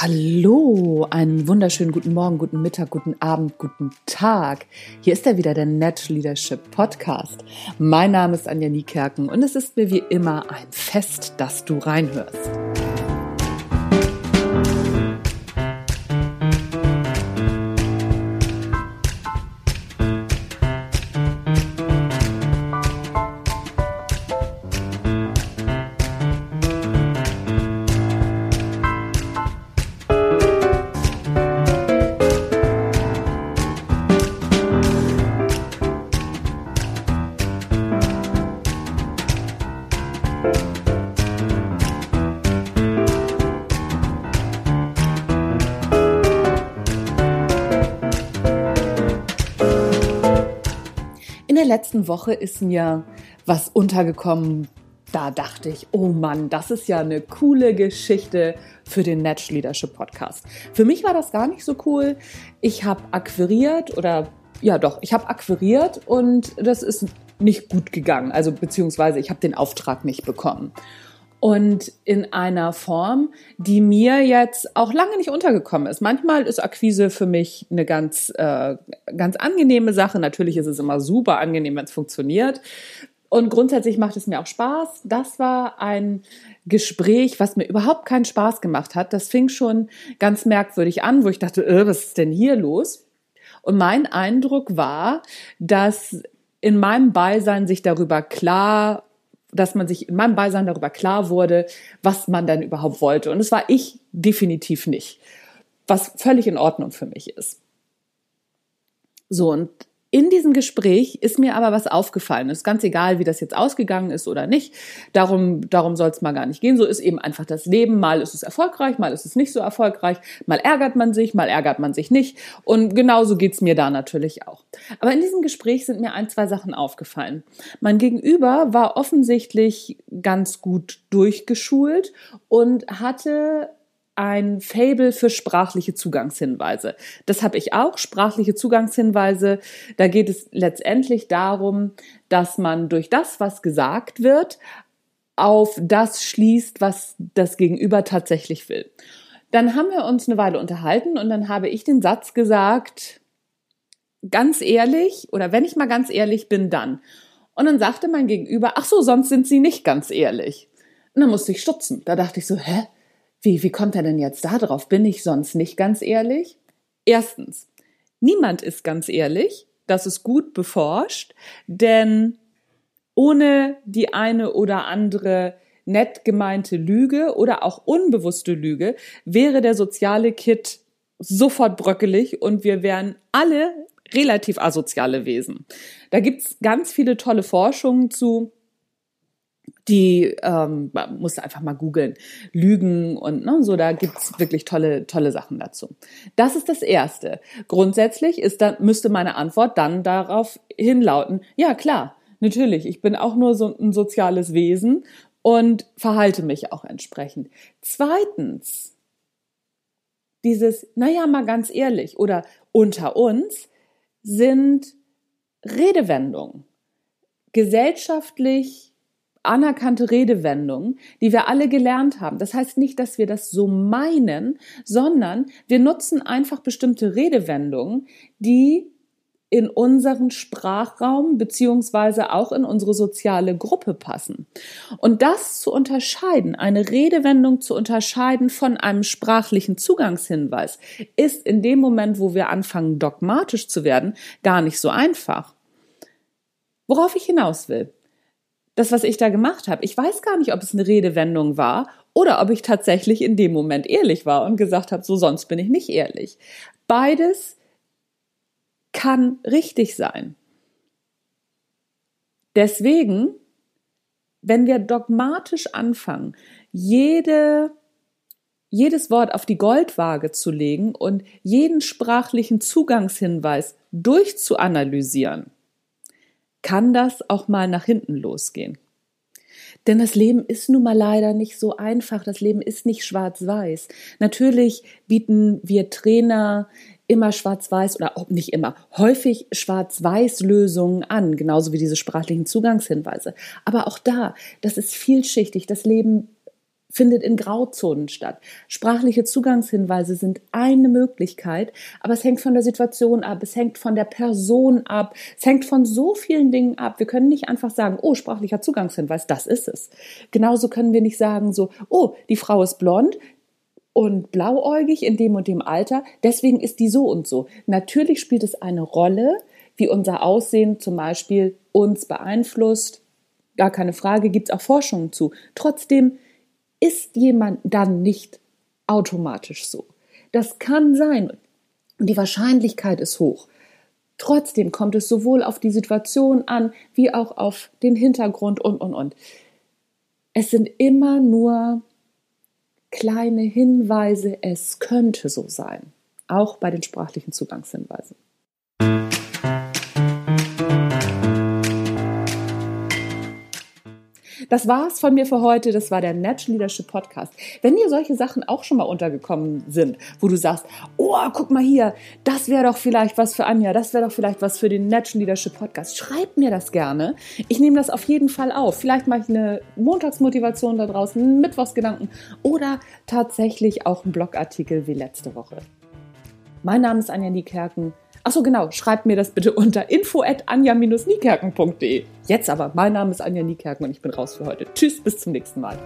Hallo, einen wunderschönen guten Morgen, guten Mittag, guten Abend, guten Tag. Hier ist er wieder, der Net Leadership Podcast. Mein Name ist Anja Niekerken und es ist mir wie immer ein Fest, dass du reinhörst. Der letzten Woche ist mir was untergekommen. Da dachte ich, oh Mann, das ist ja eine coole Geschichte für den Natch Leadership Podcast. Für mich war das gar nicht so cool. Ich habe akquiriert oder ja doch, ich habe akquiriert und das ist nicht gut gegangen. Also beziehungsweise ich habe den Auftrag nicht bekommen und in einer Form, die mir jetzt auch lange nicht untergekommen ist. Manchmal ist Akquise für mich eine ganz, äh, ganz angenehme Sache. Natürlich ist es immer super angenehm, wenn es funktioniert. Und grundsätzlich macht es mir auch Spaß. Das war ein Gespräch, was mir überhaupt keinen Spaß gemacht hat. Das fing schon ganz merkwürdig an, wo ich dachte, äh, was ist denn hier los? Und mein Eindruck war, dass in meinem Beisein sich darüber klar dass man sich in meinem Beisein darüber klar wurde, was man denn überhaupt wollte. Und es war ich definitiv nicht, was völlig in Ordnung für mich ist. So, und in diesem Gespräch ist mir aber was aufgefallen. Es ist ganz egal, wie das jetzt ausgegangen ist oder nicht. Darum, darum soll es mal gar nicht gehen. So ist eben einfach das Leben. Mal ist es erfolgreich, mal ist es nicht so erfolgreich. Mal ärgert man sich, mal ärgert man sich nicht. Und genauso geht's mir da natürlich auch. Aber in diesem Gespräch sind mir ein, zwei Sachen aufgefallen. Mein Gegenüber war offensichtlich ganz gut durchgeschult und hatte ein Fable für sprachliche Zugangshinweise. Das habe ich auch, sprachliche Zugangshinweise. Da geht es letztendlich darum, dass man durch das, was gesagt wird, auf das schließt, was das Gegenüber tatsächlich will. Dann haben wir uns eine Weile unterhalten und dann habe ich den Satz gesagt, ganz ehrlich, oder wenn ich mal ganz ehrlich bin, dann. Und dann sagte mein Gegenüber, ach so, sonst sind Sie nicht ganz ehrlich. Und dann musste ich stutzen. Da dachte ich so, hä? Wie, wie kommt er denn jetzt da drauf? Bin ich sonst nicht ganz ehrlich? Erstens, niemand ist ganz ehrlich. Das ist gut beforscht, denn ohne die eine oder andere nett gemeinte Lüge oder auch unbewusste Lüge wäre der soziale Kit sofort bröckelig und wir wären alle relativ asoziale Wesen. Da gibt's ganz viele tolle Forschungen zu die ähm, man muss einfach mal googeln, Lügen und ne, so, da gibt's wirklich tolle, tolle Sachen dazu. Das ist das Erste. Grundsätzlich ist dann, müsste meine Antwort dann darauf hinlauten, ja klar, natürlich, ich bin auch nur so ein soziales Wesen und verhalte mich auch entsprechend. Zweitens, dieses, naja, mal ganz ehrlich oder unter uns sind Redewendungen. Gesellschaftlich anerkannte Redewendung, die wir alle gelernt haben. Das heißt nicht, dass wir das so meinen, sondern wir nutzen einfach bestimmte Redewendungen, die in unseren Sprachraum beziehungsweise auch in unsere soziale Gruppe passen. Und das zu unterscheiden, eine Redewendung zu unterscheiden von einem sprachlichen Zugangshinweis, ist in dem Moment, wo wir anfangen, dogmatisch zu werden, gar nicht so einfach. Worauf ich hinaus will das, was ich da gemacht habe. Ich weiß gar nicht, ob es eine Redewendung war oder ob ich tatsächlich in dem Moment ehrlich war und gesagt habe, so sonst bin ich nicht ehrlich. Beides kann richtig sein. Deswegen, wenn wir dogmatisch anfangen, jede, jedes Wort auf die Goldwaage zu legen und jeden sprachlichen Zugangshinweis durchzuanalysieren, kann das auch mal nach hinten losgehen. Denn das Leben ist nun mal leider nicht so einfach. Das Leben ist nicht schwarz-weiß. Natürlich bieten wir Trainer immer schwarz-weiß oder auch nicht immer, häufig schwarz-weiß Lösungen an, genauso wie diese sprachlichen Zugangshinweise. Aber auch da, das ist vielschichtig. Das Leben findet in Grauzonen statt. Sprachliche Zugangshinweise sind eine Möglichkeit, aber es hängt von der Situation ab, es hängt von der Person ab, es hängt von so vielen Dingen ab. Wir können nicht einfach sagen, oh, sprachlicher Zugangshinweis, das ist es. Genauso können wir nicht sagen so, oh, die Frau ist blond, und blauäugig in dem und dem Alter, deswegen ist die so und so. Natürlich spielt es eine Rolle, wie unser Aussehen zum Beispiel uns beeinflusst. Gar keine Frage, gibt es auch Forschungen zu. Trotzdem ist jemand dann nicht automatisch so. Das kann sein und die Wahrscheinlichkeit ist hoch. Trotzdem kommt es sowohl auf die Situation an, wie auch auf den Hintergrund und, und, und. Es sind immer nur kleine Hinweise, es könnte so sein. Auch bei den sprachlichen Zugangshinweisen. Das war's von mir für heute. Das war der Natural Leadership Podcast. Wenn dir solche Sachen auch schon mal untergekommen sind, wo du sagst, oh, guck mal hier, das wäre doch vielleicht was für Anja, das wäre doch vielleicht was für den Natural Leadership Podcast. Schreib mir das gerne. Ich nehme das auf jeden Fall auf. Vielleicht mache ich eine Montagsmotivation da draußen, Mittwochsgedanken oder tatsächlich auch einen Blogartikel wie letzte Woche. Mein Name ist Anja Niekerken. Achso, genau, schreibt mir das bitte unter info at anja-niekerken.de. Jetzt aber, mein Name ist Anja Niekerken und ich bin raus für heute. Tschüss, bis zum nächsten Mal.